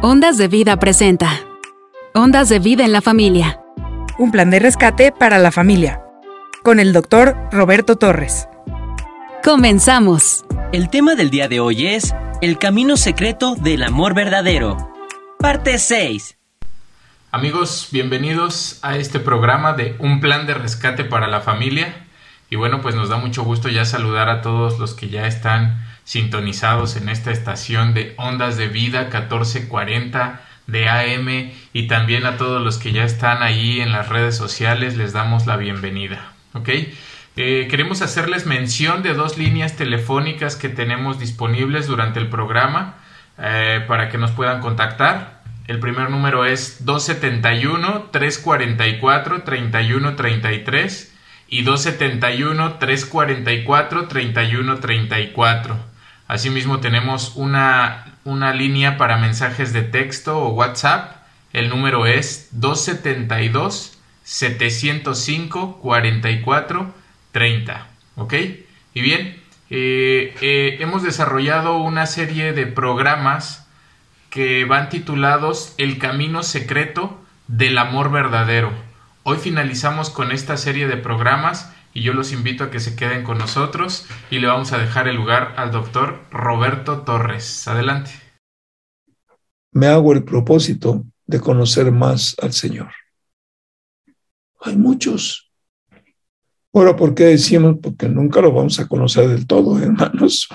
Ondas de Vida presenta. Ondas de Vida en la Familia. Un plan de rescate para la familia. Con el doctor Roberto Torres. Comenzamos. El tema del día de hoy es El camino secreto del amor verdadero. Parte 6. Amigos, bienvenidos a este programa de Un plan de rescate para la familia. Y bueno, pues nos da mucho gusto ya saludar a todos los que ya están sintonizados en esta estación de Ondas de Vida 1440 de AM y también a todos los que ya están ahí en las redes sociales les damos la bienvenida. ¿Ok? Eh, queremos hacerles mención de dos líneas telefónicas que tenemos disponibles durante el programa eh, para que nos puedan contactar. El primer número es 271-344-3133 y 271-344-3134. Asimismo tenemos una, una línea para mensajes de texto o WhatsApp. El número es 272 705 44 30. ¿Ok? Y bien, eh, eh, hemos desarrollado una serie de programas que van titulados El camino secreto del amor verdadero. Hoy finalizamos con esta serie de programas y yo los invito a que se queden con nosotros y le vamos a dejar el lugar al doctor Roberto Torres. Adelante. Me hago el propósito de conocer más al Señor. Hay muchos. Ahora, ¿por qué decimos? Porque nunca lo vamos a conocer del todo, hermanos.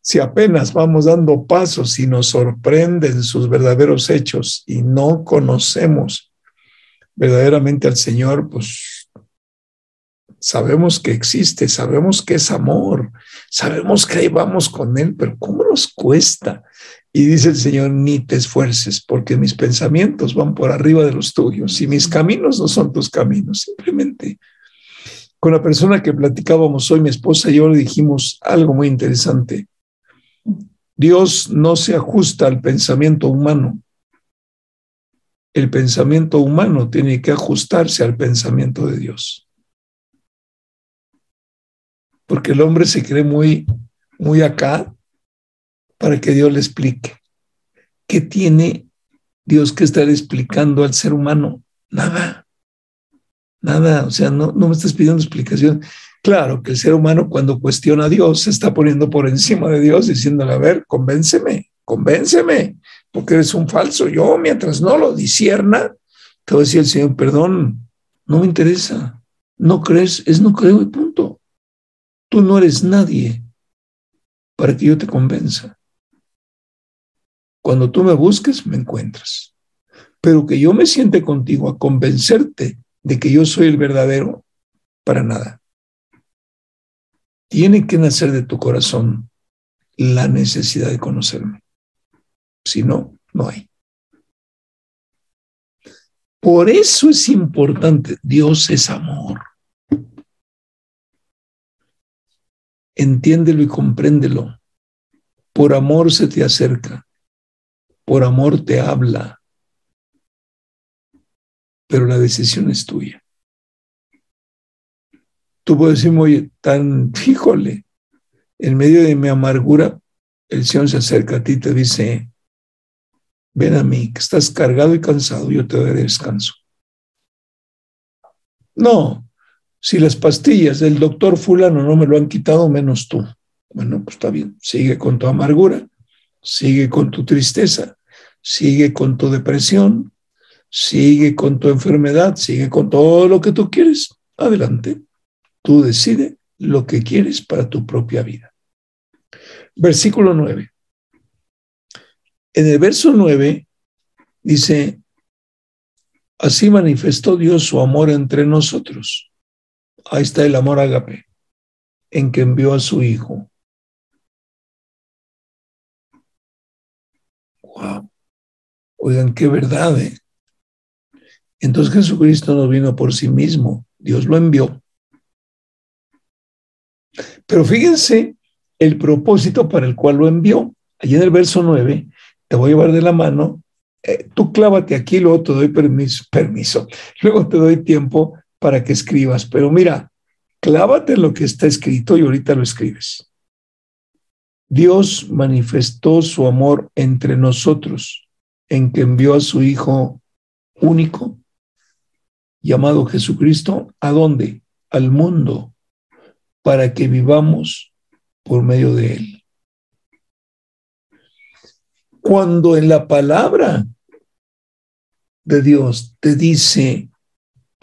Si apenas vamos dando pasos y nos sorprenden sus verdaderos hechos y no conocemos verdaderamente al Señor, pues sabemos que existe, sabemos que es amor, sabemos que ahí vamos con Él, pero ¿cómo nos cuesta? Y dice el Señor, ni te esfuerces, porque mis pensamientos van por arriba de los tuyos y mis caminos no son tus caminos. Simplemente con la persona que platicábamos hoy, mi esposa y yo le dijimos algo muy interesante. Dios no se ajusta al pensamiento humano. El pensamiento humano tiene que ajustarse al pensamiento de Dios porque el hombre se cree muy, muy acá para que Dios le explique. ¿Qué tiene Dios que estar explicando al ser humano? Nada, nada, o sea, no, no me estás pidiendo explicación. Claro que el ser humano cuando cuestiona a Dios se está poniendo por encima de Dios diciéndole, a ver, convénceme, convénceme, porque eres un falso. Yo, mientras no lo disierna, te voy a decir el Señor, perdón, no me interesa. No crees, es no creo y punto. Tú no eres nadie para que yo te convenza. Cuando tú me busques, me encuentras. Pero que yo me siente contigo a convencerte de que yo soy el verdadero, para nada. Tiene que nacer de tu corazón la necesidad de conocerme. Si no, no hay. Por eso es importante, Dios es amor. Entiéndelo y compréndelo. Por amor se te acerca, por amor te habla, pero la decisión es tuya. Tú puedes decir, oye, tan, fíjole, en medio de mi amargura, el Señor se acerca a ti y te dice, ven a mí, que estás cargado y cansado, yo te daré descanso. No, si las pastillas del doctor fulano no me lo han quitado, menos tú. Bueno, pues está bien, sigue con tu amargura, sigue con tu tristeza, sigue con tu depresión, sigue con tu enfermedad, sigue con todo lo que tú quieres. Adelante, tú decide lo que quieres para tu propia vida. Versículo 9. En el verso 9 dice, así manifestó Dios su amor entre nosotros Ahí está el amor ágape, en que envió a su Hijo. Wow. Oigan, qué verdad. ¿eh? Entonces Jesucristo no vino por sí mismo, Dios lo envió. Pero fíjense el propósito para el cual lo envió. Allí en el verso 9, te voy a llevar de la mano, eh, tú clávate aquí, luego te doy permiso, permiso, luego te doy tiempo para que escribas, pero mira, clávate lo que está escrito y ahorita lo escribes. Dios manifestó su amor entre nosotros en que envió a su Hijo único, llamado Jesucristo, ¿a dónde? Al mundo, para que vivamos por medio de Él. Cuando en la palabra de Dios te dice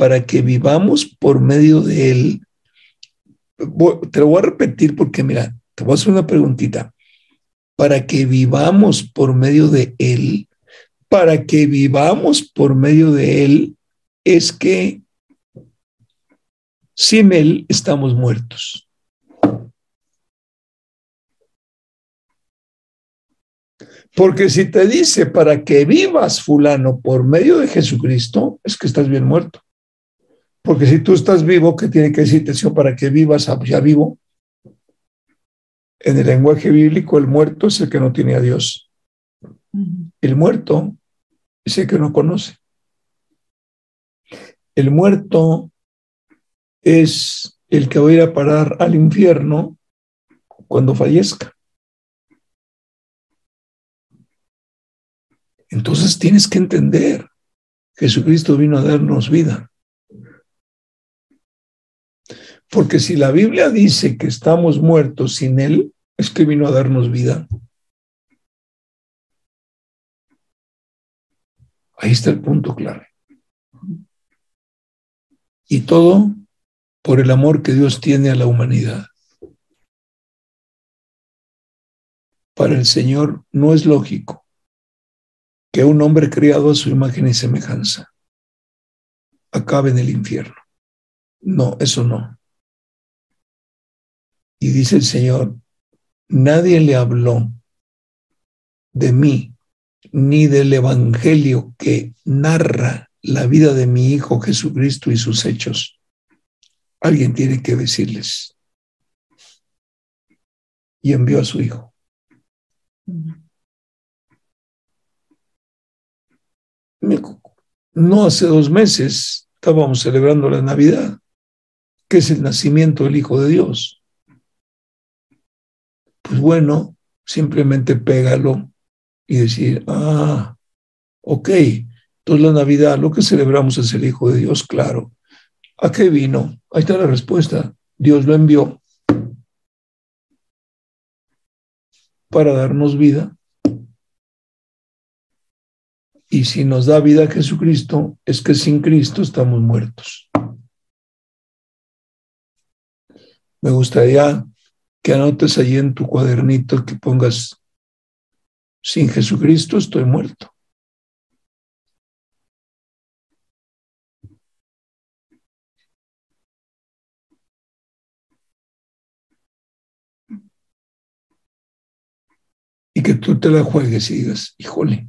para que vivamos por medio de Él, te lo voy a repetir porque mira, te voy a hacer una preguntita. Para que vivamos por medio de Él, para que vivamos por medio de Él, es que sin Él estamos muertos. Porque si te dice para que vivas fulano por medio de Jesucristo, es que estás bien muerto. Porque si tú estás vivo, ¿qué tiene que decirte? Para que vivas ya vivo. En el lenguaje bíblico, el muerto es el que no tiene a Dios. El muerto es el que no conoce. El muerto es el que va a ir a parar al infierno cuando fallezca. Entonces tienes que entender, Jesucristo vino a darnos vida. Porque si la Biblia dice que estamos muertos sin Él, es que vino a darnos vida. Ahí está el punto clave. Y todo por el amor que Dios tiene a la humanidad. Para el Señor no es lógico que un hombre criado a su imagen y semejanza acabe en el infierno. No, eso no. Y dice el Señor, nadie le habló de mí ni del Evangelio que narra la vida de mi Hijo Jesucristo y sus hechos. Alguien tiene que decirles. Y envió a su Hijo. No hace dos meses estábamos celebrando la Navidad, que es el nacimiento del Hijo de Dios. Pues bueno, simplemente pégalo y decir, ah, ok, entonces la Navidad, lo que celebramos es el Hijo de Dios, claro. ¿A qué vino? Ahí está la respuesta. Dios lo envió para darnos vida y si nos da vida Jesucristo, es que sin Cristo estamos muertos. Me gustaría que anotes allí en tu cuadernito que pongas, sin Jesucristo estoy muerto. Y que tú te la juegues y digas, híjole,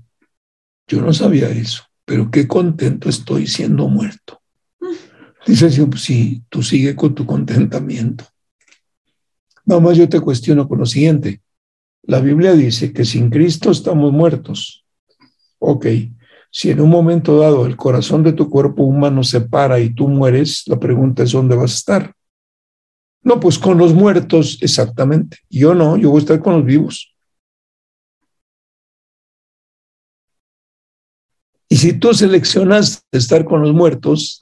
yo no sabía eso, pero qué contento estoy siendo muerto. Dice el Señor, pues sí, tú sigue con tu contentamiento. Nada más yo te cuestiono con lo siguiente. La Biblia dice que sin Cristo estamos muertos. Ok, si en un momento dado el corazón de tu cuerpo humano se para y tú mueres, la pregunta es ¿dónde vas a estar? No, pues con los muertos, exactamente. Yo no, yo voy a estar con los vivos. Y si tú seleccionas estar con los muertos,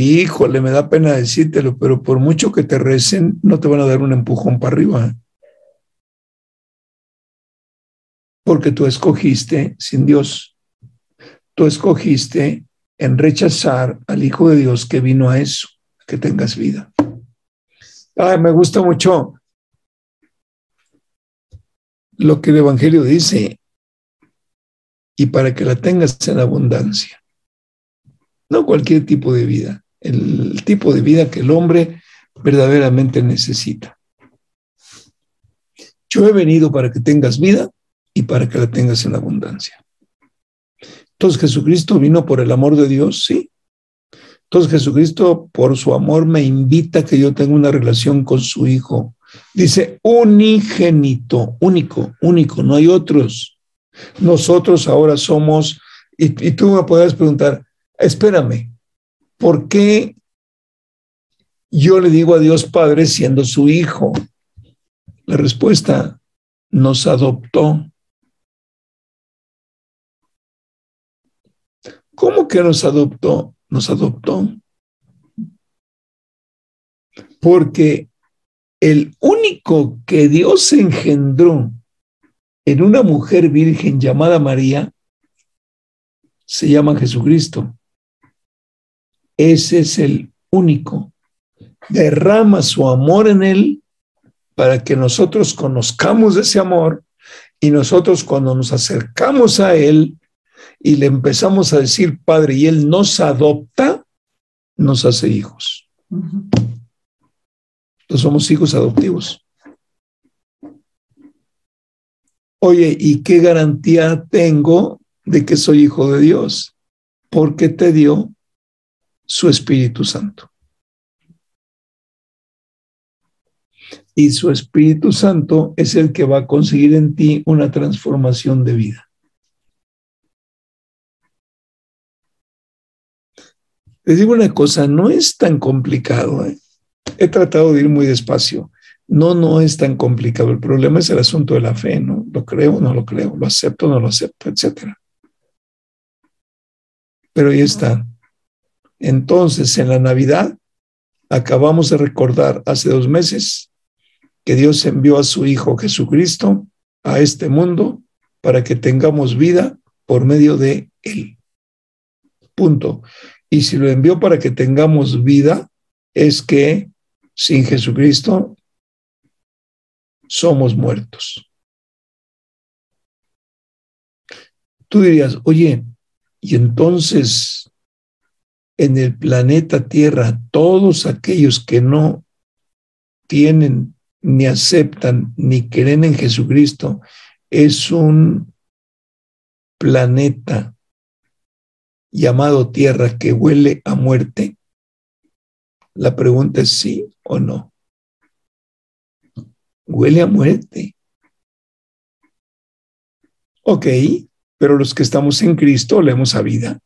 híjole, me da pena decírtelo, pero por mucho que te recen, no te van a dar un empujón para arriba. Porque tú escogiste sin Dios. Tú escogiste en rechazar al Hijo de Dios que vino a eso, que tengas vida. Ay, me gusta mucho lo que el Evangelio dice y para que la tengas en abundancia. No cualquier tipo de vida, el tipo de vida que el hombre verdaderamente necesita. Yo he venido para que tengas vida y para que la tengas en abundancia. Entonces Jesucristo vino por el amor de Dios, sí. Entonces Jesucristo por su amor me invita a que yo tenga una relación con su Hijo. Dice unigénito, único, único, no hay otros. Nosotros ahora somos, y, tú me puedes preguntar, espérame, ¿por qué yo le digo a Dios Padre siendo su hijo? La respuesta, nos adoptó. ¿Cómo que nos adoptó? Nos adoptó. Porque el único que Dios engendró en una mujer virgen llamada María se llama Jesucristo. Ese es el único. Derrama su amor en él para que nosotros conozcamos ese amor y nosotros cuando nos acercamos a él y le empezamos a decir Padre y él nos adopta, nos hace hijos. Entonces somos hijos adoptivos. Oye, ¿y qué garantía tengo de que soy hijo de Dios? Porque te dio su Espíritu Santo. Y su Espíritu Santo es el que va a conseguir en ti una transformación de vida. Les digo una cosa, no es tan complicado. ¿eh? He tratado de ir muy despacio. No, no es tan complicado. El problema es el asunto de la fe, ¿no? Lo creo, no lo creo, lo acepto, no lo acepto, etcétera. Pero ahí está. Entonces, en la Navidad, acabamos de recordar hace dos meses que Dios envió a su Hijo Jesucristo a este mundo para que tengamos vida por medio de Él. Punto. Y si lo envió para que tengamos vida, es que sin Jesucristo somos muertos. Tú dirías, oye, y entonces en el planeta Tierra, todos aquellos que no tienen, ni aceptan, ni creen en Jesucristo, es un planeta llamado Tierra que huele a muerte. La pregunta es sí o no. Huele a muerte. Ok, pero los que estamos en Cristo leemos a vida.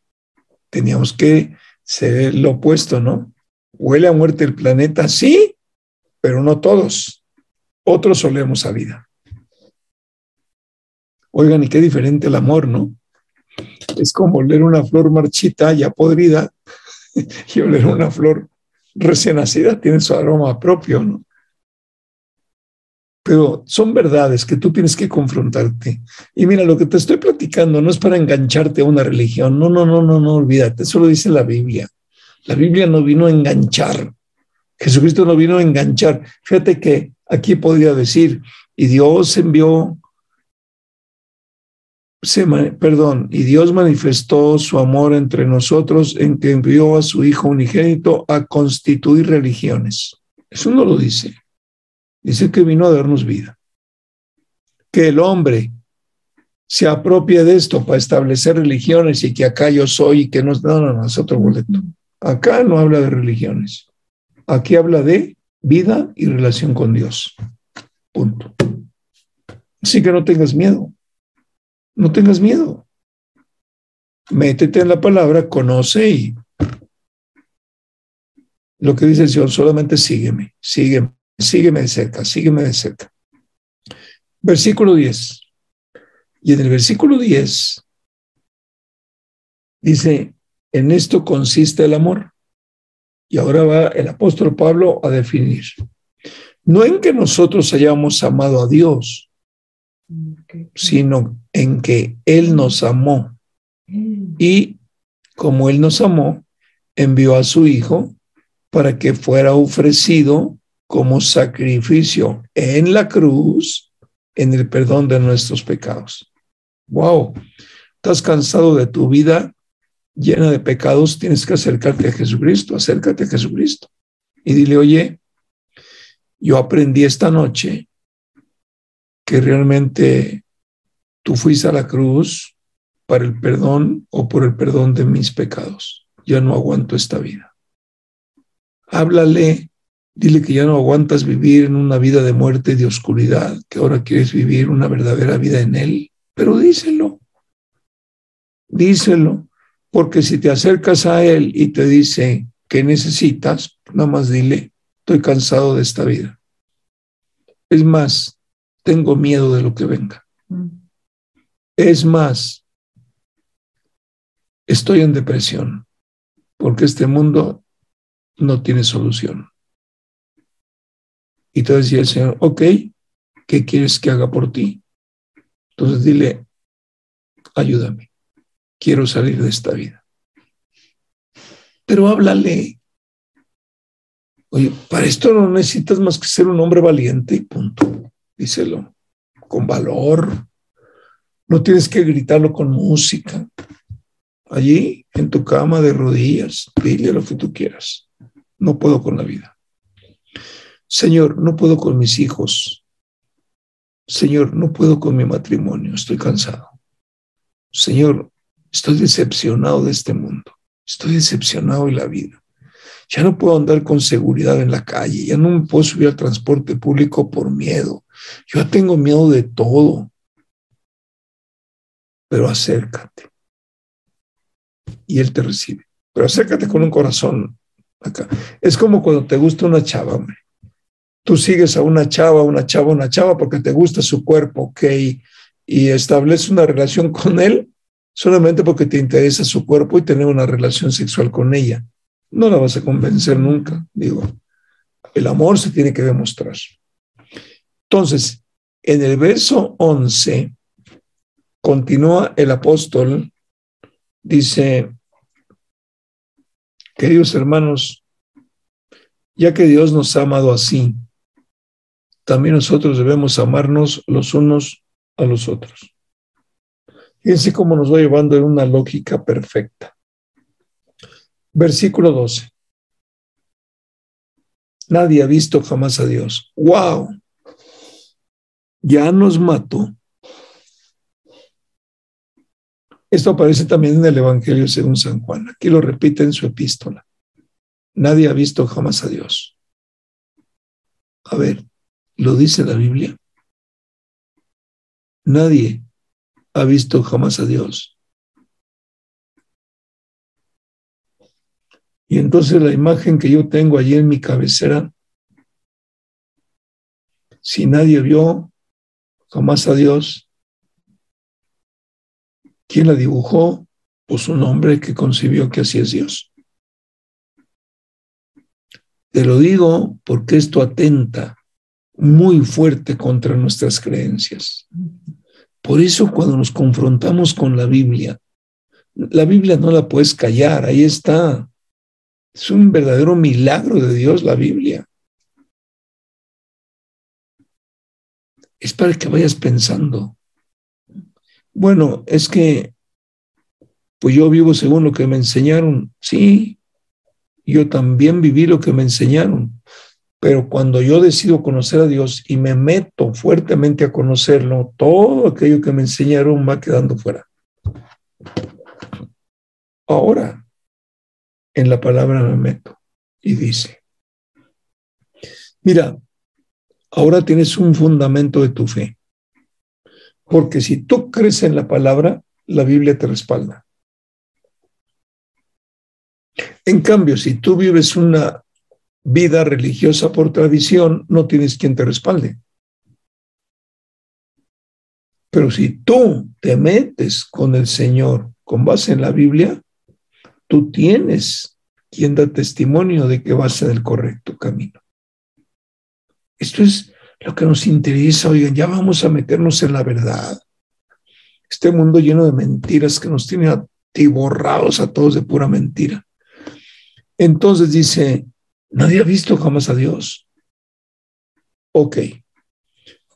Teníamos que ser lo opuesto, ¿no? Huele a muerte el planeta, sí, pero no todos. Otros olemos a vida. Oigan, y qué diferente el amor, ¿no? Es como oler una flor marchita, ya podrida, y oler una flor recién nacida, tiene su aroma propio, ¿no? Pero son verdades que tú tienes que confrontarte. Y mira, lo que te estoy platicando no es para engancharte a una religión. No, no, no, no, no, olvídate. Eso lo dice la Biblia. La Biblia no vino a enganchar. Jesucristo no vino a enganchar. Fíjate que aquí podría decir, y Dios envió, se, perdón, y Dios manifestó su amor entre nosotros en que envió a su Hijo unigénito a constituir religiones. Eso no lo dice. Dice que vino a darnos vida. Que el hombre se apropie de esto para establecer religiones y que acá yo soy y que no, no, no, no otro boleto. Acá no habla de religiones. Aquí habla de vida y relación con Dios. Punto. Así que no tengas miedo. No tengas miedo. Métete en la palabra, conoce y lo que dice el Señor, solamente sígueme, sígueme, sígueme de cerca, sígueme de cerca. Versículo 10. Y en el versículo 10 dice, en esto consiste el amor. Y ahora va el apóstol Pablo a definir. No en que nosotros hayamos amado a Dios, sino en que Él nos amó. Y como Él nos amó, envió a su Hijo para que fuera ofrecido como sacrificio en la cruz en el perdón de nuestros pecados. Wow, ¿estás cansado de tu vida llena de pecados? Tienes que acercarte a Jesucristo, acércate a Jesucristo y dile, oye, yo aprendí esta noche que realmente tú fuiste a la cruz para el perdón o por el perdón de mis pecados. Ya no aguanto esta vida. Háblale Dile que ya no aguantas vivir en una vida de muerte y de oscuridad, que ahora quieres vivir una verdadera vida en Él. Pero díselo, díselo, porque si te acercas a Él y te dice que necesitas, nada más dile, estoy cansado de esta vida. Es más, tengo miedo de lo que venga. Es más, estoy en depresión porque este mundo no tiene solución. Y entonces decía el Señor, ok, ¿qué quieres que haga por ti? Entonces dile, ayúdame, quiero salir de esta vida. Pero háblale. Oye, para esto no necesitas más que ser un hombre valiente y punto. Díselo, con valor. No tienes que gritarlo con música. Allí, en tu cama de rodillas, dile lo que tú quieras. No puedo con la vida. Señor, no puedo con mis hijos. Señor, no puedo con mi matrimonio, estoy cansado. Señor, estoy decepcionado de este mundo, estoy decepcionado de la vida. Ya no puedo andar con seguridad en la calle, ya no me puedo subir al transporte público por miedo. Yo tengo miedo de todo. Pero acércate. Y Él te recibe. Pero acércate con un corazón acá. Es como cuando te gusta una chava, hombre tú sigues a una chava, una chava, una chava porque te gusta su cuerpo, ok, y estableces una relación con él solamente porque te interesa su cuerpo y tener una relación sexual con ella. No la vas a convencer nunca, digo. El amor se tiene que demostrar. Entonces, en el verso 11, continúa el apóstol, dice, queridos hermanos, ya que Dios nos ha amado así, también nosotros debemos amarnos los unos a los otros. Fíjense cómo nos va llevando en una lógica perfecta. Versículo 12. Nadie ha visto jamás a Dios. ¡Wow! Ya nos mató. Esto aparece también en el Evangelio según San Juan. Aquí lo repite en su epístola. Nadie ha visto jamás a Dios. A ver, ¿Lo dice la Biblia? Nadie ha visto jamás a Dios. Y entonces la imagen que yo tengo allí en mi cabecera, si nadie vio jamás a Dios, ¿quién la dibujó? Pues un hombre que concibió que así es Dios. Te lo digo porque esto atenta muy fuerte contra nuestras creencias. Por eso cuando nos confrontamos con la Biblia, la Biblia no la puedes callar, ahí está. Es un verdadero milagro de Dios la Biblia. Es para que vayas pensando. Bueno, es que pues yo vivo según lo que me enseñaron. Sí, yo también viví lo que me enseñaron. Pero cuando yo decido conocer a Dios y me meto fuertemente a conocerlo, todo aquello que me enseñaron va quedando fuera. Ahora, en la palabra me meto y dice, mira, ahora tienes un fundamento de tu fe, porque si tú crees en la palabra, la Biblia te respalda. En cambio, si tú vives una vida religiosa por tradición, no tienes quien te respalde. Pero si tú te metes con el Señor con base en la Biblia, tú tienes quien da testimonio de que vas en el correcto camino. Esto es lo que nos interesa. Oigan, ya vamos a meternos en la verdad. Este mundo lleno de mentiras que nos tiene atiborrados a todos de pura mentira. Entonces dice, Nadie ha visto jamás a Dios. Ok.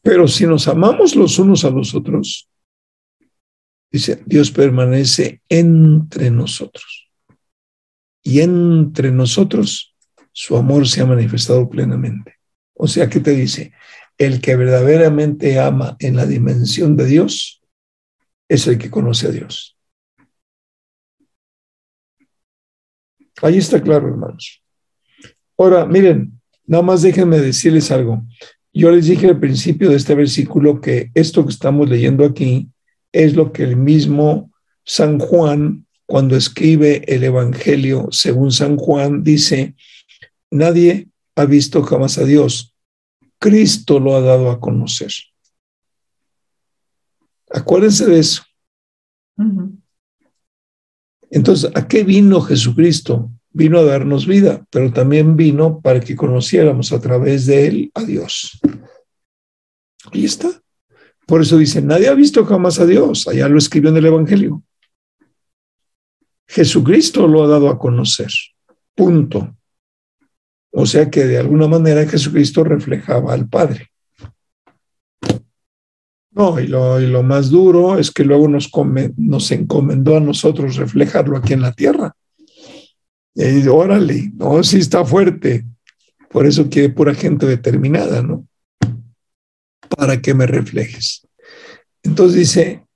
Pero si nos amamos los unos a los otros, dice, Dios permanece entre nosotros. Y entre nosotros su amor se ha manifestado plenamente. O sea, ¿qué te dice? El que verdaderamente ama en la dimensión de Dios es el que conoce a Dios. Ahí está claro, hermanos. Ahora, miren, nada más déjenme decirles algo. Yo les dije al principio de este versículo que esto que estamos leyendo aquí es lo que el mismo San Juan, cuando escribe el Evangelio según San Juan, dice, nadie ha visto jamás a Dios. Cristo lo ha dado a conocer. Acuérdense de eso. Entonces, ¿a qué vino Jesucristo? Vino a darnos vida, pero también vino para que conociéramos a través de él a Dios. Ahí está. Por eso dice, nadie ha visto jamás a Dios. Allá lo escribió en el Evangelio. Jesucristo lo ha dado a conocer. Punto. O sea que de alguna manera Jesucristo reflejaba al Padre. No, y lo, más duro es que luego nos, nos encomendó a nosotros reflejarlo aquí en la tierra. Y órale, no, sí está fuerte. Por eso quiere pura gente determinada, ¿no? Para que me reflejes. Entonces dice,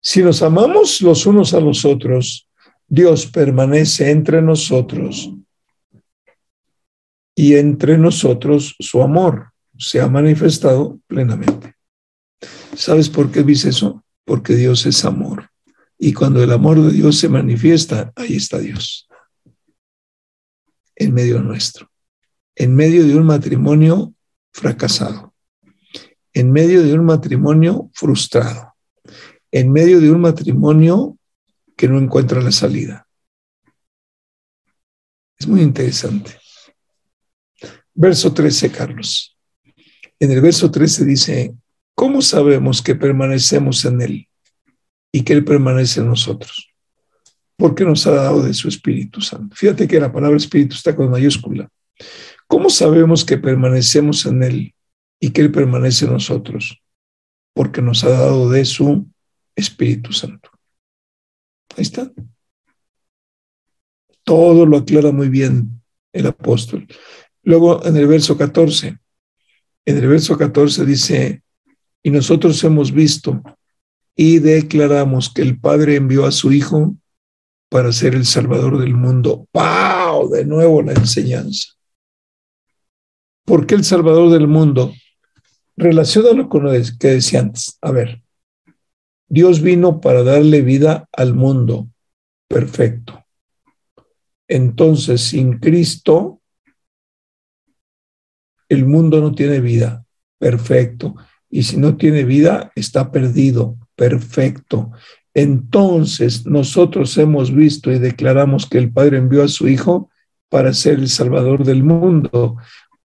si nos amamos los unos a los otros, Dios permanece entre nosotros y entre nosotros su amor se ha manifestado plenamente. ¿Sabes por qué dice eso? Porque Dios es amor. Y cuando el amor de Dios se manifiesta, ahí está Dios. En medio nuestro. En medio de un matrimonio fracasado. En medio de un matrimonio frustrado. En medio de un matrimonio que no encuentra la salida. Es muy interesante. Verso 13, Carlos. En el verso 13 dice, ¿Cómo sabemos que permanecemos en Él y que Él permanece en nosotros? Porque nos ha dado de su Espíritu Santo. Fíjate que la palabra Espíritu está con mayúscula. ¿Cómo sabemos que permanecemos en Él y que Él permanece en nosotros? Porque nos ha dado de su Espíritu Santo. Ahí está. Todo lo aclara muy bien el apóstol. Luego en el verso 14, en el verso 14 dice, y nosotros hemos visto y declaramos que el Padre envió a su Hijo para ser el Salvador del mundo. ¡Wow! De nuevo la enseñanza. ¿Por qué el Salvador del mundo? Relaciónalo con lo que decía antes. A ver, Dios vino para darle vida al mundo. Perfecto. Entonces, sin Cristo, el mundo no tiene vida. Perfecto y si no tiene vida, está perdido. Perfecto. Entonces nosotros hemos visto y declaramos que el Padre envió a su Hijo para ser el Salvador del mundo.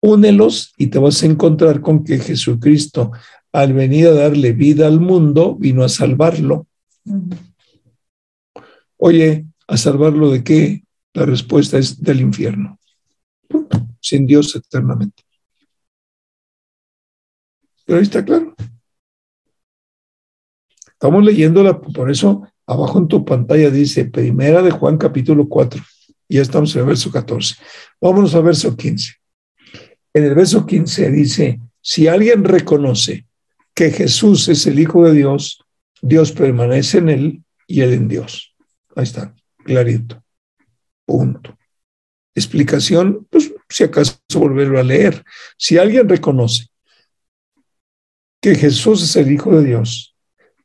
Únelos y te vas a encontrar con que Jesucristo, al venir a darle vida al mundo, vino a salvarlo. Oye, ¿a salvarlo de qué? La respuesta es del infierno. Sin Dios eternamente. Pero ahí está claro. Estamos leyéndola, por eso abajo en tu pantalla dice Primera de Juan capítulo 4. Y ya estamos en el verso 14. Vámonos al verso 15. En el verso 15 dice, si alguien reconoce que Jesús es el Hijo de Dios, Dios permanece en él y él en Dios. Ahí está, clarito. Punto. Explicación, pues si acaso volverlo a leer. Si alguien reconoce que Jesús es el Hijo de Dios.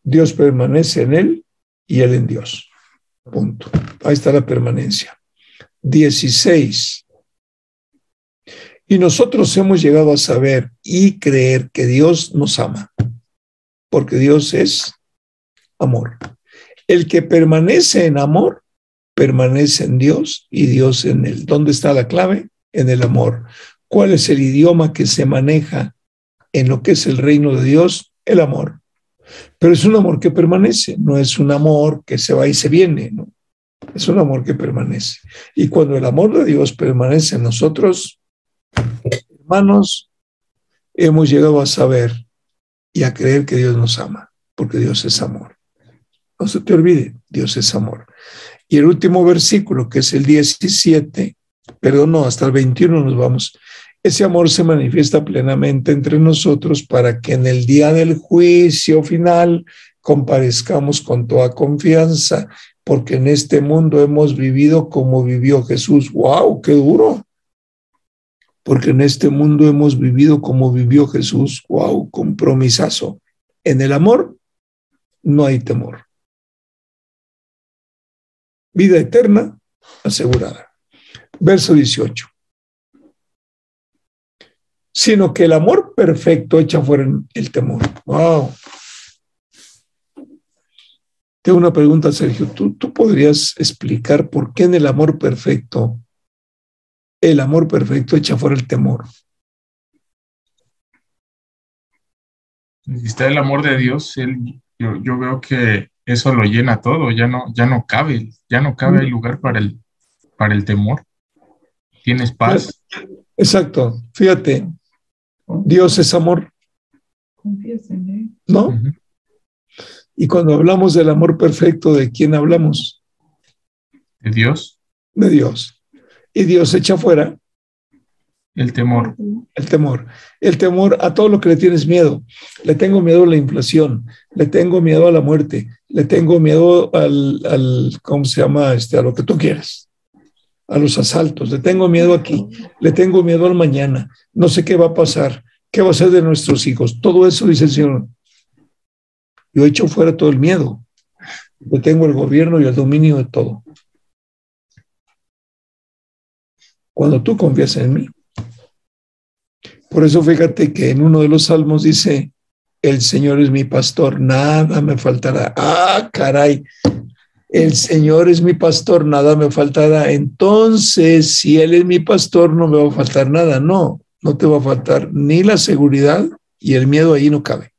Dios permanece en él y él en Dios. Punto. Ahí está la permanencia. 16. Y nosotros hemos llegado a saber y creer que Dios nos ama, porque Dios es amor. El que permanece en amor, permanece en Dios y Dios en él. ¿Dónde está la clave? En el amor. ¿Cuál es el idioma que se maneja en lo que es el reino de Dios, el amor. Pero es un amor que permanece, no es un amor que se va y se viene, ¿no? Es un amor que permanece. Y cuando el amor de Dios permanece en nosotros, hermanos, hemos llegado a saber y a creer que Dios nos ama, porque Dios es amor. No se te olvide, Dios es amor. Y el último versículo, que es el 17, perdón, no, hasta el 21 nos vamos. Ese amor se manifiesta plenamente entre nosotros para que en el día del juicio final comparezcamos con toda confianza, porque en este mundo hemos vivido como vivió Jesús. ¡Wow! ¡Qué duro! Porque en este mundo hemos vivido como vivió Jesús. ¡Wow! Compromisazo. En el amor no hay temor. Vida eterna asegurada. Verso 18 sino que el amor perfecto echa fuera el temor. Wow. Tengo una pregunta, Sergio. ¿Tú, ¿Tú podrías explicar por qué en el amor perfecto, el amor perfecto echa fuera el temor? Está el amor de Dios, él, yo, yo veo que eso lo llena todo, ya no, ya no cabe, ya no cabe el lugar para el, para el temor. Tienes paz. Exacto. Fíjate, Dios es amor. ¿No? Ujú. Y cuando hablamos del amor perfecto, ¿de quién hablamos? De Dios, De Dios. Y Dios echa fuera el temor. el temor. El temor a todo lo que le tienes miedo. Le tengo miedo a la inflación, le tengo miedo a la muerte, le tengo miedo al, al ¿cómo se llama? Este, a lo que tú quieras, a los asaltos, le tengo miedo aquí, le tengo miedo al mañana, no sé qué va a pasar, qué va a ser de nuestros hijos. Todo eso dice el Señor. Yo echo fuera todo el miedo. Yo tengo el gobierno y el dominio de todo. Cuando tú confías en mí. Por eso fíjate que en uno de los salmos dice, el Señor es mi pastor, nada me faltará. Ah, caray, el Señor es mi pastor, nada me faltará. Entonces, si Él es mi pastor, no me va a faltar nada. No, no te va a faltar ni la seguridad y el miedo ahí no cabe.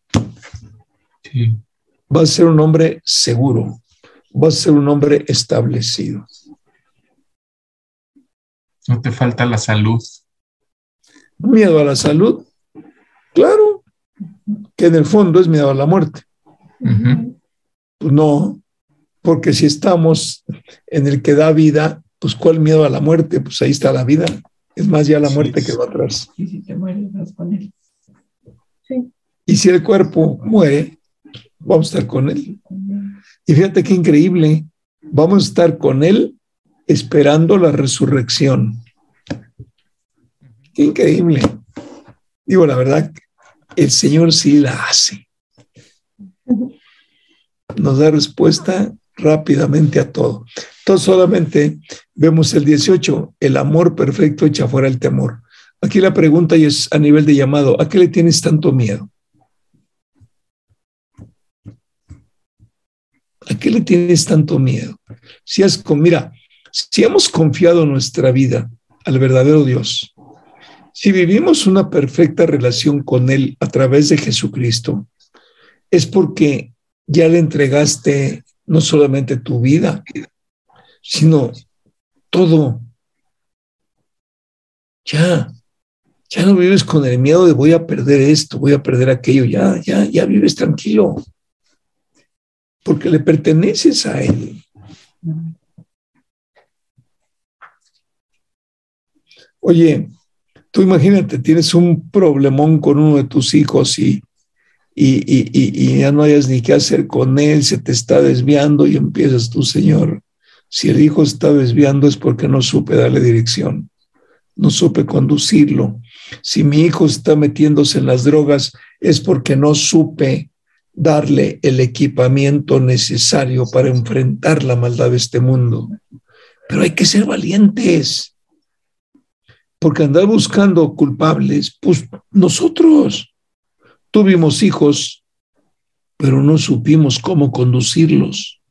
Sí. Vas a ser un hombre seguro, vas a ser un hombre establecido. No te falta la salud. Miedo a la salud, claro, que en el fondo es miedo a la muerte. Pues no, porque si estamos en el que da vida, pues ¿cuál miedo a la muerte? Pues ahí está la vida. Es más ya la Sí, muerte sí. que va atrás. Y si te mueres, vas con él. Y si el cuerpo muere, vamos a estar con él. Y fíjate qué increíble, vamos a estar con él esperando la resurrección. Qué increíble. Digo, la verdad, el Señor sí la hace. Nos da respuesta rápidamente a todo. Entonces solamente vemos el 18, el amor perfecto echa fuera el temor. Aquí la pregunta es a nivel de llamado, ¿a qué le tienes tanto miedo? ¿A qué le tienes tanto miedo? Si has mira, si hemos confiado nuestra vida al verdadero Dios, si vivimos una perfecta relación con Él a través de Jesucristo, es porque ya le entregaste no solamente tu vida, sino todo. Ya, ya no vives con el miedo de voy a perder esto, voy a perder aquello, ya, ya, ya vives tranquilo, porque le perteneces a Él. Oye, tú imagínate, tienes un problemón con uno de tus hijos y, y, ya no hayas ni qué hacer con él, se te está desviando y empiezas tú, Señor. Si el hijo está desviando es porque no supe darle dirección, no supe conducirlo. Si mi hijo está metiéndose en las drogas es porque no supe darle el equipamiento necesario para enfrentar la maldad de este mundo. Pero hay que ser valientes porque andar buscando culpables, pues nosotros tuvimos hijos, pero no supimos cómo conducirlos,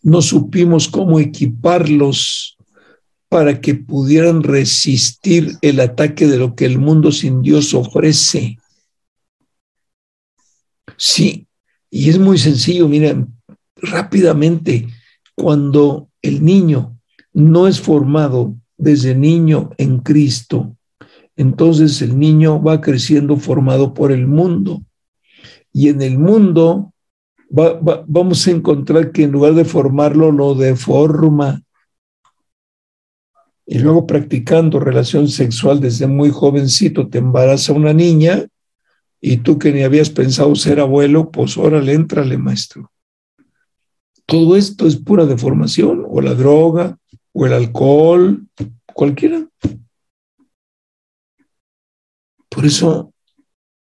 no supimos cómo equiparlos para que pudieran resistir el ataque de lo que el mundo sin Dios ofrece. Sí, y es muy sencillo, miren, rápidamente, cuando el niño no es formado desde niño en Cristo, entonces el niño va creciendo formado por el mundo. Y en el mundo va, va, vamos a encontrar que en lugar de formarlo, lo deforma. Y luego practicando relación sexual desde muy jovencito, te embaraza una niña y tú que ni habías pensado ser abuelo, pues órale, éntrale, maestro. Todo esto es pura deformación, o la droga, o el alcohol, cualquiera. Por eso,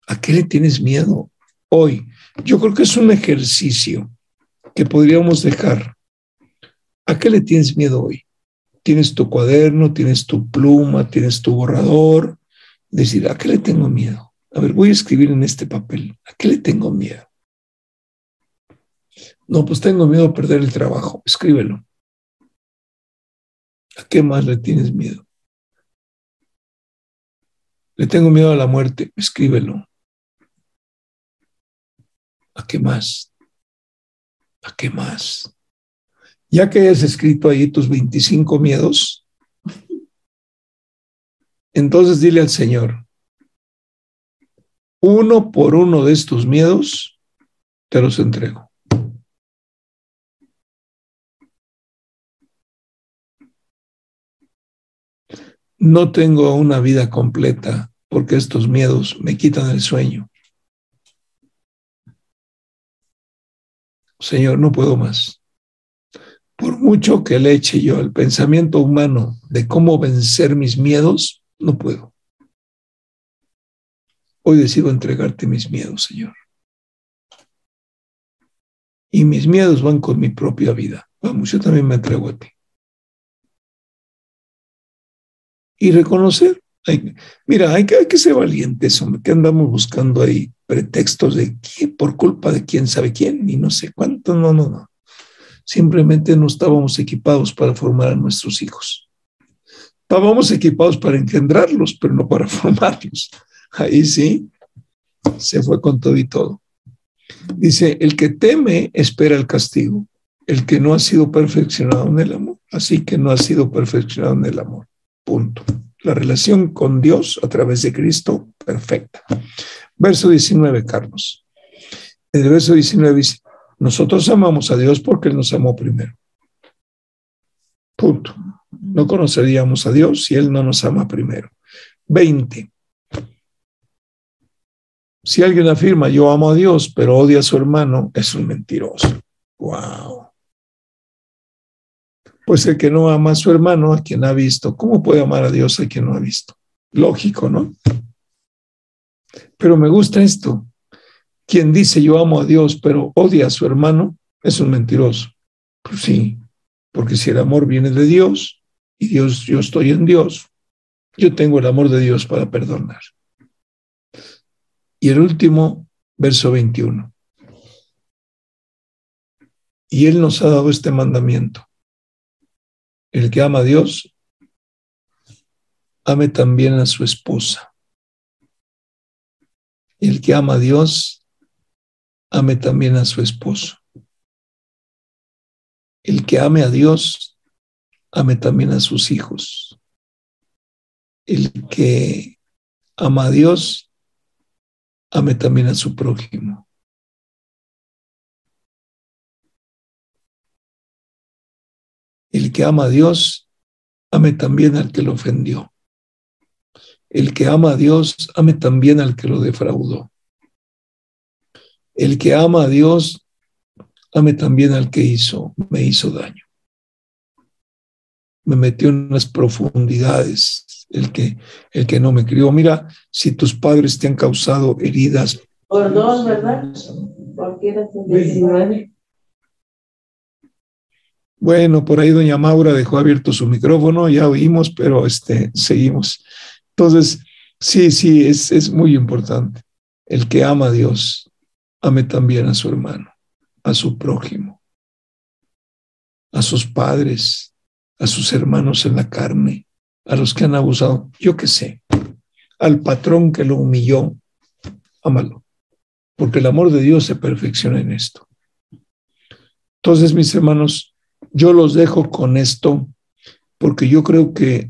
¿a qué le tienes miedo hoy? Yo creo que es un ejercicio que podríamos dejar. ¿A qué le tienes miedo hoy? Tienes tu cuaderno, tienes tu pluma, tienes tu borrador. Decir, ¿a qué le tengo miedo? A ver, voy a escribir en este papel. ¿A qué le tengo miedo? No, pues tengo miedo a perder el trabajo. Escríbelo. ¿A qué más le tienes miedo? Le tengo miedo a la muerte. Escríbelo. ¿A qué más? ¿A qué más? Ya que hayas escrito ahí tus 25 miedos, entonces dile al Señor, uno por uno de estos miedos, te los entrego. No tengo una vida completa porque estos miedos me quitan el sueño. Señor, no puedo más. Por mucho que le eche yo al pensamiento humano de cómo vencer mis miedos, no puedo. Hoy decido entregarte mis miedos, Señor. Y mis miedos van con mi propia vida. Vamos, yo también me entrego a ti. Y reconocer. mira, hay que, hay que ser valientes, hombre, que andamos buscando ahí pretextos de quién, por culpa de quién sabe quién y no sé cuánto. No, no, no. Simplemente no estábamos equipados para formar a nuestros hijos. Estábamos equipados para engendrarlos, pero no para formarlos. Ahí sí, se fue con todo y todo. Dice, el que teme espera el castigo, el que no ha sido perfeccionado en el amor, así que no ha sido perfeccionado en el amor. Punto. La relación con Dios a través de Cristo, perfecta. Verso 19, Carlos. El verso 19 dice, nosotros amamos a Dios porque Él nos amó primero. Punto. No conoceríamos a Dios si Él no nos ama primero. 20. Si alguien afirma yo amo a Dios, pero odia a su hermano, es un mentiroso. Wow. Pues el que no ama a su hermano, a quien ha visto, ¿cómo puede amar a Dios a quien no ha visto? Lógico, ¿no? Pero me gusta esto. Quien dice yo amo a Dios, pero odia a su hermano, es un mentiroso. Pues sí, porque si el amor viene de Dios y Dios, yo estoy en Dios, yo tengo el amor de Dios para perdonar. Y el último, verso 21. Y Él nos ha dado este mandamiento. El que ama a Dios, ame también a su esposa. El que ama a Dios, ame también a su esposo. El que ame a Dios, ame también a sus hijos. El que ama a Dios, ame también a su prójimo. El que ama a Dios, ame también al que lo ofendió. El que ama a Dios, ame también al que lo defraudó. El que ama a Dios, ame también al que hizo, me hizo daño. Me metió en las profundidades el que, el que no me crió. Mira, si tus padres te han causado heridas. Por dos, ¿verdad? Cualquiera 19. Bueno, por ahí doña Maura dejó abierto su micrófono, ya oímos, pero este, seguimos. Entonces, sí, sí, es, es muy importante. El que ama a Dios, ame también a su hermano, a su prójimo, a sus padres, a sus hermanos en la carne, a los que han abusado, yo qué sé, al patrón que lo humilló, ámalo, porque el amor de Dios se perfecciona en esto. Entonces, mis hermanos, yo los dejo con esto, porque yo creo que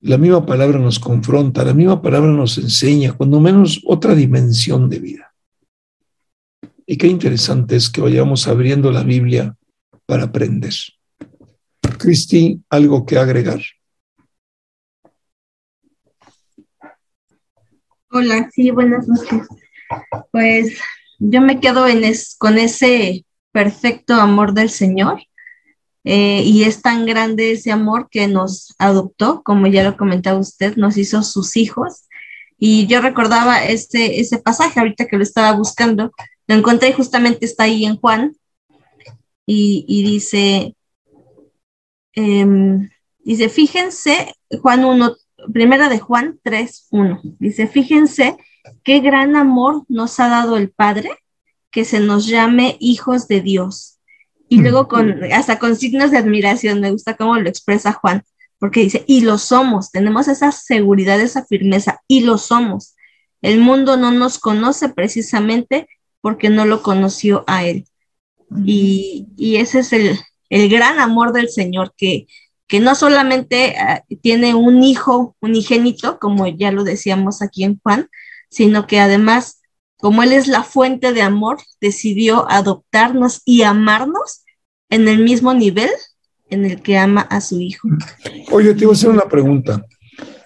la misma palabra nos confronta, la misma palabra nos enseña, cuando menos otra dimensión de vida. Y qué interesante es que vayamos abriendo la Biblia para aprender. Cristi, ¿algo que agregar? Hola, sí, buenas noches. Pues yo me quedo con ese perfecto amor del Señor eh, y es tan grande ese amor que nos adoptó, como ya lo comentaba usted, nos hizo sus hijos. Y yo recordaba este, ese pasaje ahorita que lo estaba buscando, lo encontré y justamente está ahí en Juan y, dice, em, dice, fíjense, Juan 1, primera de Juan 3.1. Dice, fíjense qué gran amor nos ha dado el Padre que se nos llame hijos de Dios. Y luego con, hasta con signos de admiración, me gusta cómo lo expresa Juan, porque dice, y lo somos, tenemos esa seguridad, esa firmeza, y lo somos. El mundo no nos conoce precisamente porque no lo conoció a Él. Y, y ese es el, el, gran amor del Señor, que, que no solamente uh, tiene un hijo unigénito, como ya lo decíamos aquí en Juan, sino que además, como Él es la fuente de amor, decidió adoptarnos y amarnos en el mismo nivel en el que ama a su hijo. Oye, te iba a hacer una pregunta.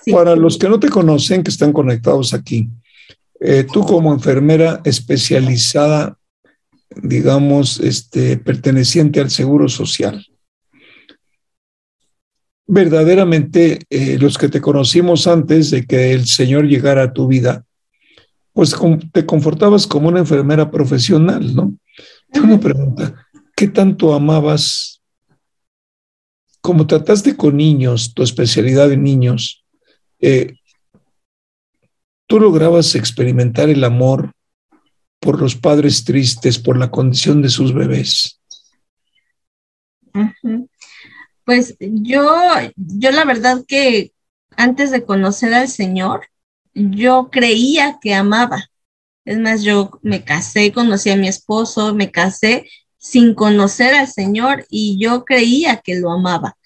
Sí. Para los que no te conocen, que están conectados aquí, eh, tú como enfermera especializada, digamos, este, perteneciente al Seguro Social, verdaderamente eh, los que te conocimos antes de que el Señor llegara a tu vida, pues te confortabas como una enfermera profesional, ¿no? Tengo una pregunta, ¿qué tanto amabas? Como trataste con niños, tu especialidad de niños, eh, tú lograbas experimentar el amor por los padres tristes, por la condición de sus bebés. Pues yo, yo la verdad que antes de conocer al Señor, yo creía que amaba. Es más, yo me casé, conocí a mi esposo, me casé sin conocer al Señor y yo creía que lo amaba.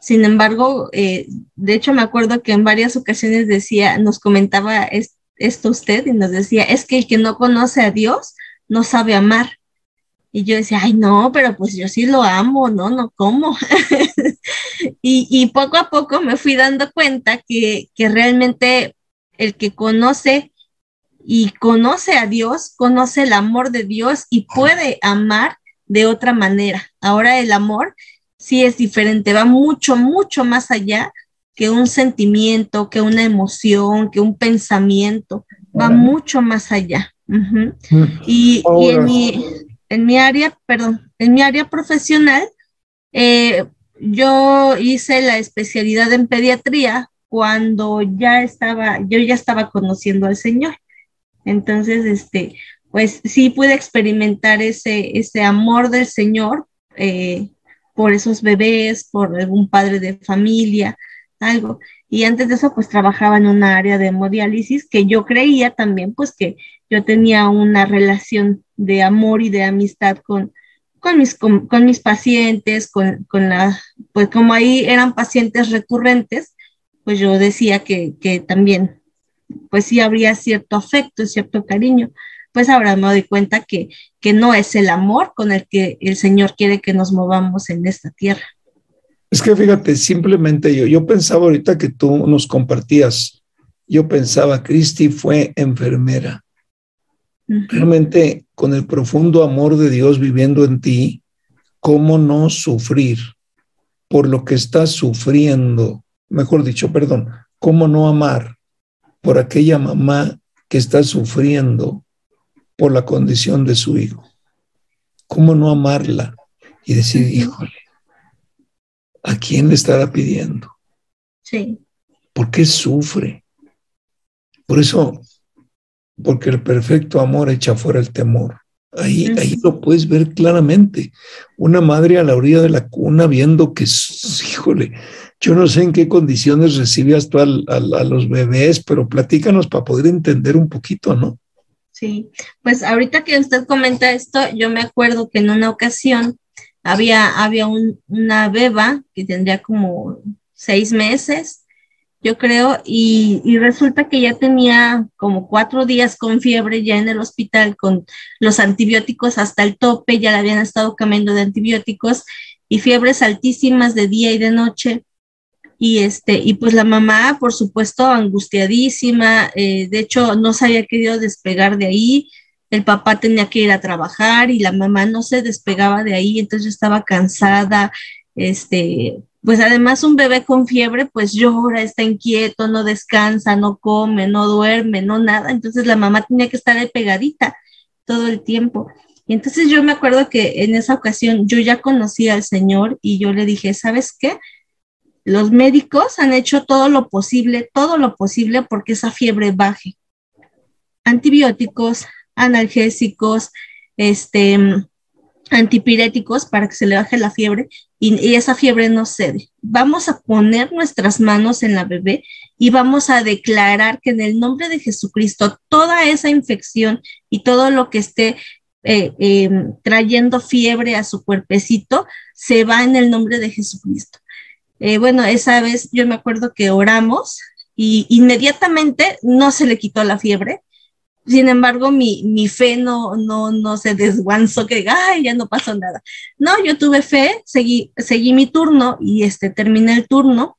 Sin embargo, eh, de hecho me acuerdo que en varias ocasiones decía, nos comentaba es, esto usted y nos decía, es que el que no conoce a Dios no sabe amar. Y yo decía, ay, no, pero pues yo sí lo amo, ¿no? No, ¿cómo? y, y, poco a poco me fui dando cuenta que, que realmente el que conoce y conoce a Dios, conoce el amor de Dios y puede amar de otra manera. Ahora el amor sí es diferente, va mucho, mucho más allá que un sentimiento, que una emoción, que un pensamiento, va mucho más allá. Uh -huh. y, y, en, mi, en mi área, perdón, en mi área profesional, eh, yo hice la especialidad en pediatría cuando ya estaba, yo ya estaba conociendo al Señor. Entonces, este, pues sí pude experimentar ese, ese amor del Señor eh, por esos bebés, por algún padre de familia, algo. Y antes de eso, pues trabajaba en una área de hemodiálisis que yo creía también, pues que yo tenía una relación de amor y de amistad con, con, mis, con, con mis pacientes, con, con, la, pues como ahí eran pacientes recurrentes, pues yo decía que, que también, pues sí habría cierto afecto, cierto cariño. Pues ahora me doy cuenta que, que no es el amor con el que el Señor quiere que nos movamos en esta tierra. Es que fíjate, simplemente yo, yo pensaba ahorita que tú nos compartías, yo pensaba, Cristi fue enfermera. Uh -huh. Realmente, con el profundo amor de Dios viviendo en ti, ¿cómo no sufrir por lo que estás sufriendo? Mejor dicho, perdón, ¿cómo no amar por aquella mamá que está sufriendo por la condición de su hijo? ¿Cómo no amarla y decir, híjole, ¿a quién le estará pidiendo? Sí. ¿Por qué sufre? Por eso, porque el perfecto amor echa fuera el temor. Ahí, ahí lo puedes ver claramente. Una madre a la orilla de la cuna viendo que, híjole, yo no sé en qué condiciones recibías tú a los bebés, pero platícanos para poder entender un poquito, ¿no? Sí, pues ahorita que usted comenta esto, yo me acuerdo que en una ocasión había, había un, una beba que tendría como seis meses, yo creo, y, y, resulta que ya tenía como cuatro días con fiebre ya en el hospital con los antibióticos hasta el tope, ya le habían estado cambiando de antibióticos y fiebres altísimas de día y de noche. Y este, y pues la mamá, por supuesto, angustiadísima, eh, de hecho, no se había querido despegar de ahí, el papá tenía que ir a trabajar y la mamá no se despegaba de ahí, entonces estaba cansada, este, pues además un bebé con fiebre pues llora, está inquieto, no descansa, no come, no duerme, no nada, entonces la mamá tenía que estar ahí pegadita todo el tiempo. Y entonces yo me acuerdo que en esa ocasión yo ya conocía al Señor y yo le dije, ¿sabes qué? Los médicos han hecho todo lo posible, todo lo posible porque esa fiebre baje. Antibióticos, analgésicos, este, antipiréticos para que se le baje la fiebre y, esa fiebre no cede. Vamos a poner nuestras manos en la bebé y vamos a declarar que en el nombre de Jesucristo toda esa infección y todo lo que esté eh, eh, trayendo fiebre a su cuerpecito se va en el nombre de Jesucristo. Eh, bueno, esa vez yo me acuerdo que oramos y inmediatamente no se le quitó la fiebre, sin embargo, mi, mi fe no, no, no se desguanzó, que ay, ya no pasó nada. No, yo tuve fe, seguí, seguí mi turno y este, terminé el turno.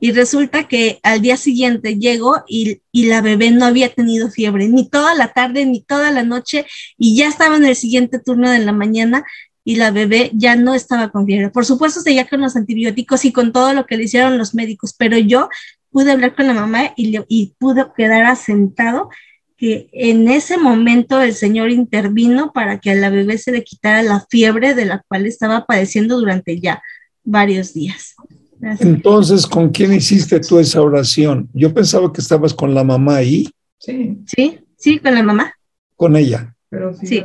Y resulta que al día siguiente llego y, y, la bebé no había tenido fiebre, ni toda la tarde, ni toda la noche, y ya estaba en el siguiente turno de la mañana y la bebé ya no estaba con fiebre. Por supuesto, seguía con los antibióticos y con todo lo que le hicieron los médicos, pero yo pude hablar con la mamá y, le, y pude quedar asentado que en ese momento el Señor intervino para que a la bebé se le quitara la fiebre de la cual estaba padeciendo durante ya varios días. Gracias. Entonces, ¿con quién hiciste tú esa oración? Yo pensaba que estabas con la mamá ahí. Sí. Sí, sí, con la mamá. Con ella. Pero sí. sí.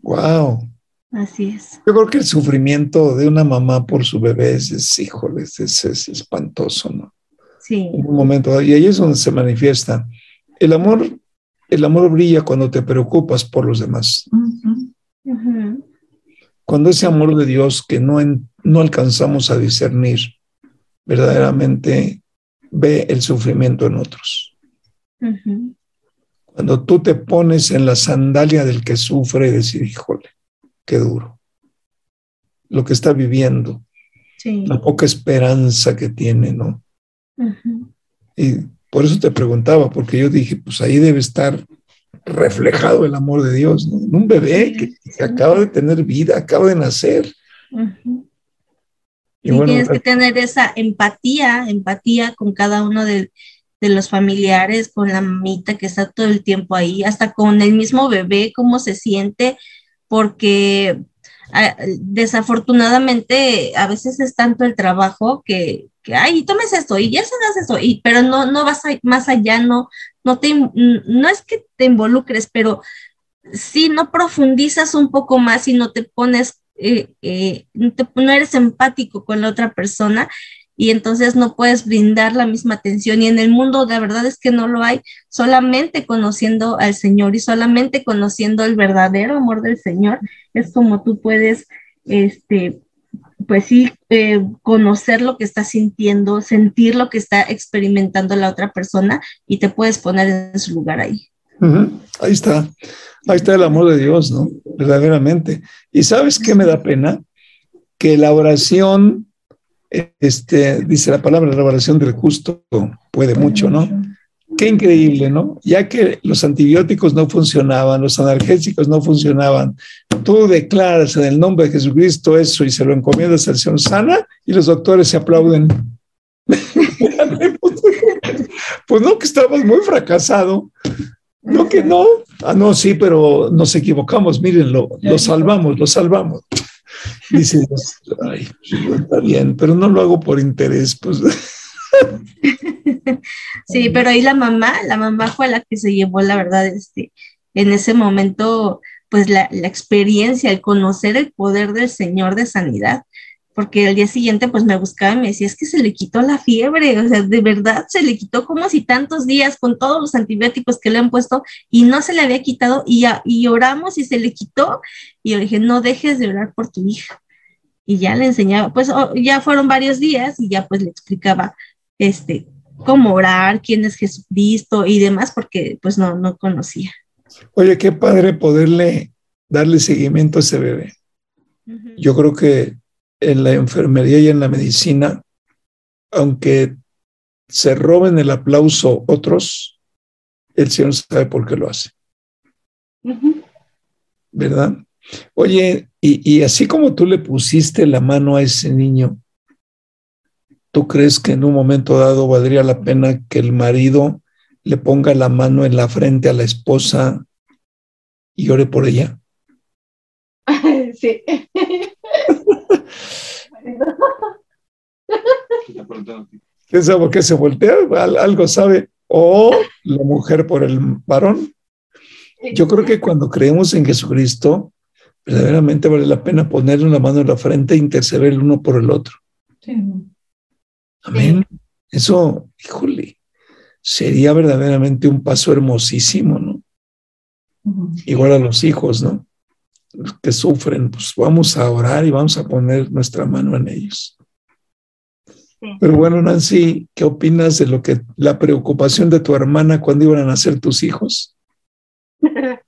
Wow. Así es. Yo creo que el sufrimiento de una mamá por su bebé es, es es, es, es espantoso, ¿no? Sí. En un momento, y ahí es donde se manifiesta. El amor el amor brilla cuando te preocupas por los demás. Uh -huh. Cuando ese amor de Dios que no, en, no alcanzamos a discernir, verdaderamente ve el sufrimiento en otros. Uh -huh. Cuando tú te pones en la sandalia del que sufre y decir, híjole, qué duro. Lo que está viviendo, sí. la poca esperanza que tiene, ¿no? Y por eso te preguntaba, porque yo dije, pues ahí debe estar reflejado el amor de Dios, ¿no? En un bebé que, que, acaba de tener vida, acaba de nacer. Y, y bueno, tienes que tener esa empatía, empatía con cada uno de, de, los familiares, con la mamita que está todo el tiempo ahí, hasta con el mismo bebé, cómo se siente, porque desafortunadamente a veces es tanto el trabajo que, que ay, tomes esto y ya sabes esto, y, pero no, no vas a, más allá, no, no, te, no es que te involucres, pero si no profundizas un poco más y no te pones, eh, eh, te, no eres empático con la otra persona, y entonces no puedes brindar la misma atención. Y en el mundo la verdad es que no lo hay, solamente conociendo al Señor y solamente conociendo el verdadero amor del Señor es como tú puedes, este, pues sí, eh, conocer lo que está sintiendo, sentir lo que está experimentando la otra persona y te puedes poner en su lugar ahí. Ahí está, ahí está el amor de Dios, ¿no? Verdaderamente. Y sabes qué me da pena? Que la oración este, dice la palabra, la revelación del justo puede mucho, ¿no? Qué increíble, ¿no? Ya que los antibióticos no funcionaban, los analgésicos no funcionaban, tú declaras en el nombre de Jesucristo eso y se lo encomiendas al Señor sana y los doctores se aplauden. pues no, que estabas muy fracasado. No, que no. Ah, no, sí, pero nos equivocamos, mírenlo, lo salvamos, lo salvamos. Dice, ay, está bien, pero no lo hago por interés, pues. Sí, pero ahí la mamá, la mamá fue la que se llevó, la verdad, este, en ese momento, pues la, la experiencia, el conocer el poder del Señor de sanidad, porque al día siguiente pues me buscaba y me decía, es que se le quitó la fiebre, o sea, de verdad se le quitó como si tantos días con todos los antibióticos que le han puesto y no se le había quitado y, y oramos y se le quitó y yo dije, no dejes de orar por tu hija. Y ya le enseñaba, pues oh, ya fueron varios días y ya pues le explicaba este, cómo orar, quién es Jesucristo y demás, porque pues no, no conocía. Oye, qué padre poderle darle seguimiento a ese bebé. Uh -huh. Yo creo que en la enfermería y en la medicina, aunque se roben el aplauso otros, el Señor sabe por qué lo hace. Uh -huh. ¿Verdad? Oye, y, y, así como tú le pusiste la mano a ese niño, ¿tú crees que en un momento dado valdría la pena que el marido le ponga la mano en la frente a la esposa y ore por ella? Sí. ¿Quién sabe por qué se voltea? Algo sabe. O la mujer por el varón. Yo creo que cuando creemos en Jesucristo, verdaderamente vale la pena ponerle una mano en la frente e interceder el uno por el otro. Sí. Amén. Eso, híjole, sería verdaderamente un paso hermosísimo, ¿no? Igual a los hijos, ¿no? Los que sufren, pues vamos a orar y vamos a poner nuestra mano en ellos. Pero bueno, Nancy, ¿qué opinas de lo que la preocupación de tu hermana cuando iban a nacer tus hijos?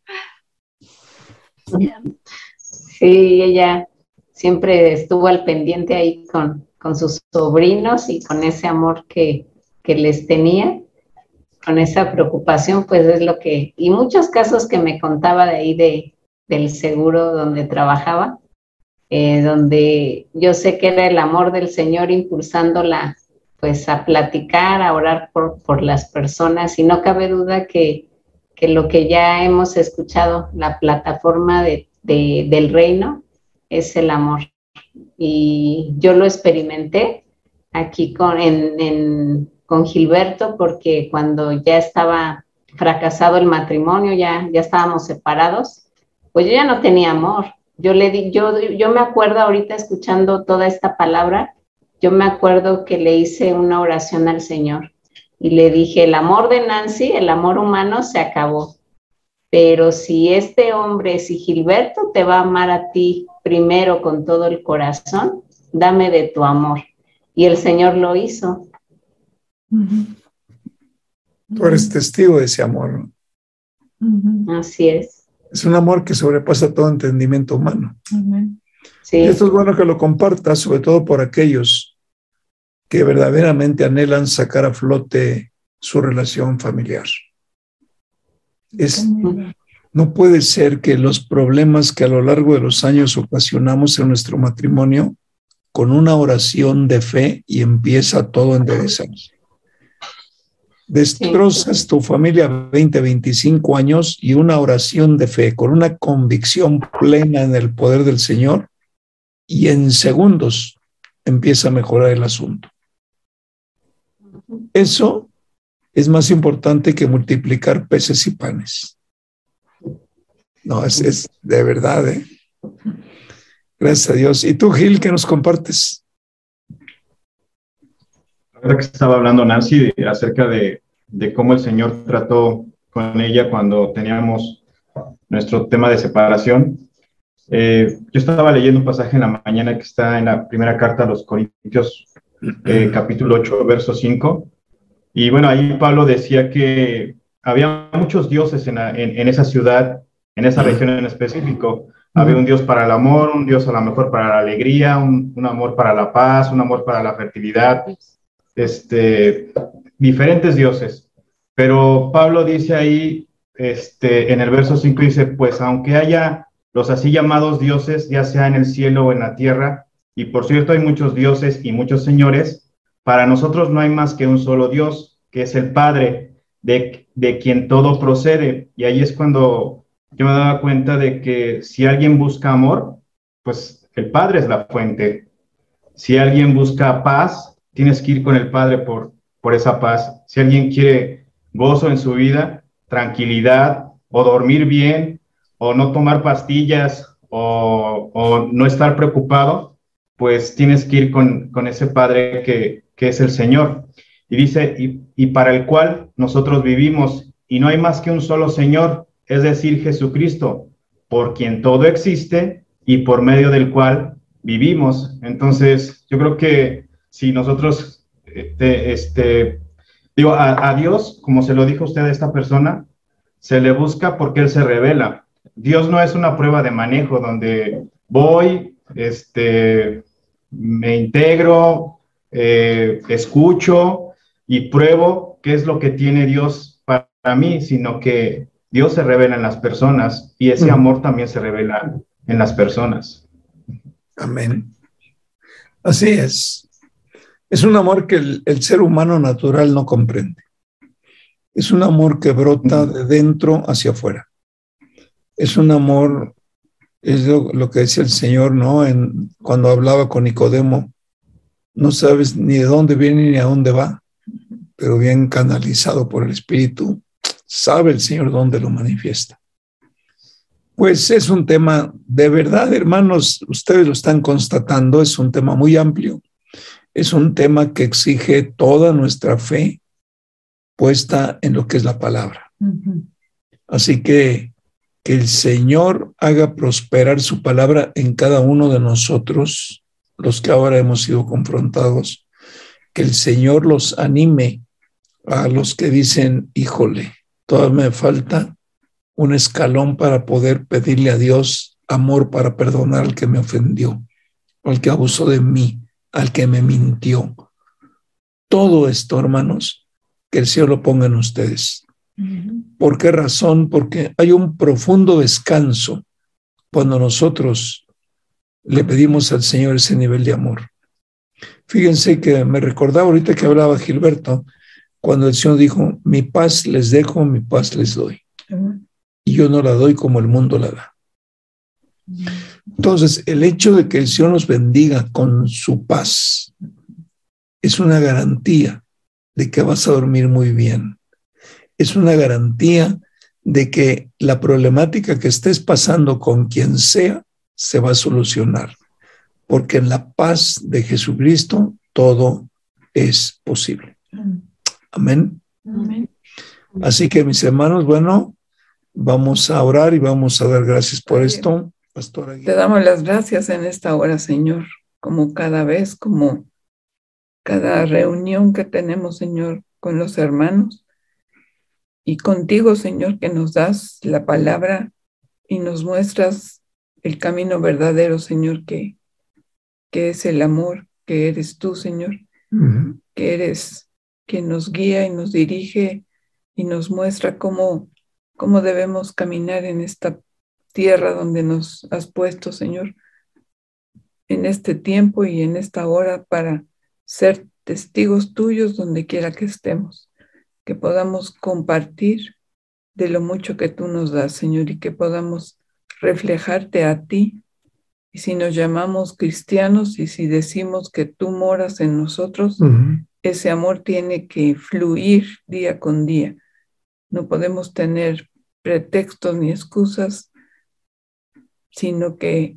Sí, ella siempre estuvo al pendiente ahí con, con sus sobrinos y con ese amor que, que les tenía, con esa preocupación, pues es lo que, y muchos casos que me contaba de ahí de, del seguro donde trabajaba, eh, donde yo sé que era el amor del Señor impulsándola pues a platicar, a orar por, por las personas. Y no cabe duda que, que lo que ya hemos escuchado, la plataforma de, de, del reino es el amor. Y yo lo experimenté aquí con, con Gilberto porque cuando ya estaba fracasado el matrimonio, ya, ya estábamos separados, pues yo ya no tenía amor, yo le di, yo, yo me acuerdo ahorita escuchando toda esta palabra, yo me acuerdo que le hice una oración al Señor y le dije, el amor de Nancy, el amor humano se acabó. Pero si este hombre, si Gilberto te va a amar a ti primero con todo el corazón, dame de tu amor. Y el Señor lo hizo. Tú eres testigo de ese amor. Así es. Es un amor que sobrepasa todo entendimiento humano. Sí. Y esto es bueno que lo compartas, sobre todo por aquellos que verdaderamente anhelan sacar a flote su relación familiar. Es, no puede ser que los problemas que a lo largo de los años ocasionamos en nuestro matrimonio, con una oración de fe y empieza todo a enderezarse. Destrozas tu familia 20, 25 años y una oración de fe con una convicción plena en el poder del Señor y en segundos empieza a mejorar el asunto. Eso es más importante que multiplicar peces y panes. No, es, de verdad, ¿eh? Gracias a Dios. ¿Y tú, Gil, qué nos compartes? Ahora que estaba hablando Nancy acerca de, de, cómo el Señor trató con ella cuando teníamos nuestro tema de separación. Eh, yo estaba leyendo un pasaje en la mañana que está en la primera carta a los Corintios, eh, capítulo 8, verso 5. Y bueno, ahí Pablo decía que había muchos dioses en, en, en esa ciudad, en esa región en específico. Había un Dios para el amor, un Dios a lo mejor para la alegría, un, un amor para la paz, un amor para la fertilidad, este, diferentes dioses. Pero Pablo dice ahí, este, en el verso 5 dice, pues aunque haya los así llamados dioses, ya sea en el cielo o en la tierra, y por cierto hay muchos dioses y muchos señores, para nosotros no hay más que un solo Dios, que es el Padre, de, de quien todo procede. Y ahí es cuando yo me daba cuenta de que si alguien busca amor, pues el Padre es la fuente. Si alguien busca paz, tienes que ir con el Padre por, por esa paz. Si alguien quiere gozo en su vida, tranquilidad, o dormir bien, o no tomar pastillas, o, o no estar preocupado, pues tienes que ir con, con ese Padre que, que, es el Señor. Y dice, y, para el cual nosotros vivimos, y no hay más que un solo Señor, es decir, Jesucristo, por quien todo existe y por medio del cual vivimos. Entonces, yo creo que si nosotros, este, este digo, a, a, Dios, como se lo dijo usted a esta persona, se le busca porque Él se revela. Dios no es una prueba de manejo donde voy, este, me integro, eh, escucho y pruebo qué es lo que tiene Dios para mí, sino que Dios se revela en las personas y ese amor también se revela en las personas. Amén. Así es. Es un amor que el, el, ser humano natural no comprende. Es un amor que brota de dentro hacia afuera. Es un amor, es lo, lo que decía el Señor, ¿no? En, cuando hablaba con Nicodemo, no sabes ni de dónde viene ni a dónde va, pero bien canalizado por el Espíritu, sabe el Señor dónde lo manifiesta. Pues es un tema de verdad, hermanos, ustedes lo están constatando, es un tema muy amplio, es un tema que exige toda nuestra fe puesta en lo que es la palabra. Así que que el Señor haga prosperar su palabra en cada uno de nosotros, los que ahora hemos sido confrontados, que el Señor los anime a los que dicen, híjole, todavía me falta un escalón para poder pedirle a Dios amor para perdonar al que me ofendió, al que abusó de mí, al que me mintió. Todo esto, hermanos, que el Señor lo ponga en ustedes. ¿Por qué razón? Porque hay un profundo descanso cuando nosotros le pedimos al Señor ese nivel de amor. Fíjense que me recordaba ahorita que hablaba Gilberto, cuando el Señor dijo, mi paz les dejo, mi paz les doy. Y yo no la doy como el mundo la da. Entonces, el hecho de que el Señor nos bendiga con su paz es una garantía de que vas a dormir muy bien es una garantía de que la problemática que estés pasando con quien sea se va a solucionar, porque en la paz de Jesucristo todo es posible. Amén. Así que mis hermanos, bueno, vamos a orar y vamos a dar gracias por esto. Pastora Te damos las gracias en esta hora, Señor, como cada vez, como cada reunión que tenemos, Señor, con los hermanos y contigo, Señor, que nos das la palabra y nos muestras el camino verdadero, Señor, que, que es el amor, que eres tú, Señor, que eres quien nos guía y nos dirige y nos muestra cómo, cómo debemos caminar en esta tierra donde nos has puesto, Señor, en este tiempo y en esta hora para ser testigos tuyos donde quiera que estemos que podamos compartir de lo mucho que tú nos das, Señor, y que podamos reflejarte a ti. Y si nos llamamos cristianos y si decimos que tú moras en nosotros, ese amor tiene que fluir día con día. No podemos tener pretextos ni excusas, sino que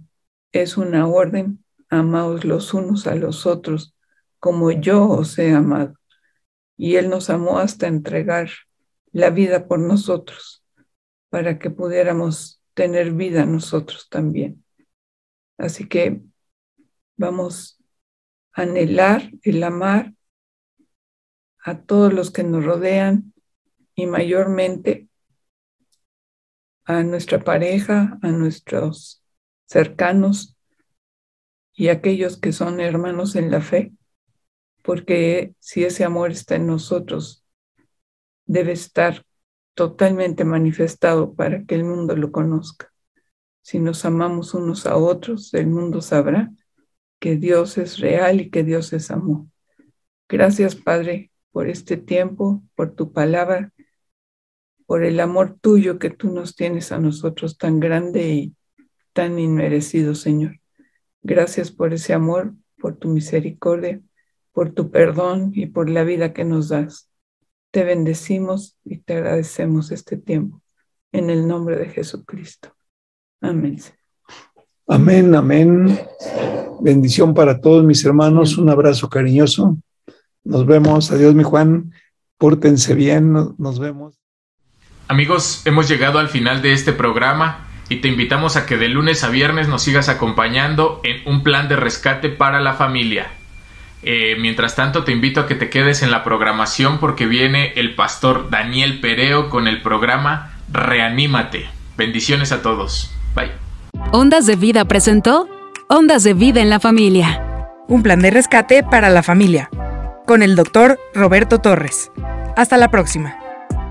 es una orden, amaos los unos a los otros, como yo os he amado y Él nos amó hasta entregar la vida por nosotros, para que pudiéramos tener vida nosotros también. Así que vamos a anhelar el amar a todos los que nos rodean y mayormente a nuestra pareja, a nuestros cercanos y aquellos que son hermanos en la fe porque si ese amor está en nosotros, debe estar totalmente manifestado para que el mundo lo conozca. Si nos amamos unos a otros, el mundo sabrá que Dios es real y que Dios es amor. Gracias, Padre, por este tiempo, por tu palabra, por el amor tuyo que tú nos tienes a nosotros tan grande y tan inmerecido, Señor. Gracias por ese amor, por tu misericordia por tu perdón y por la vida que nos das. Te bendecimos y te agradecemos este tiempo. En el nombre de Jesucristo. Amén. Amén, amén. Bendición para todos mis hermanos. Un abrazo cariñoso. Nos vemos. Adiós, mi Juan. Pórtense bien. Nos vemos. Amigos, hemos llegado al final de este programa y te invitamos a que de lunes a viernes nos sigas acompañando en un plan de rescate para la familia. Eh, mientras tanto, te invito a que te quedes en la programación porque viene el pastor Daniel Pereo con el programa Reanímate. Bendiciones a todos. Bye. Ondas de Vida presentó Ondas de Vida en la Familia. Un plan de rescate para la familia. Con el doctor Roberto Torres. Hasta la próxima.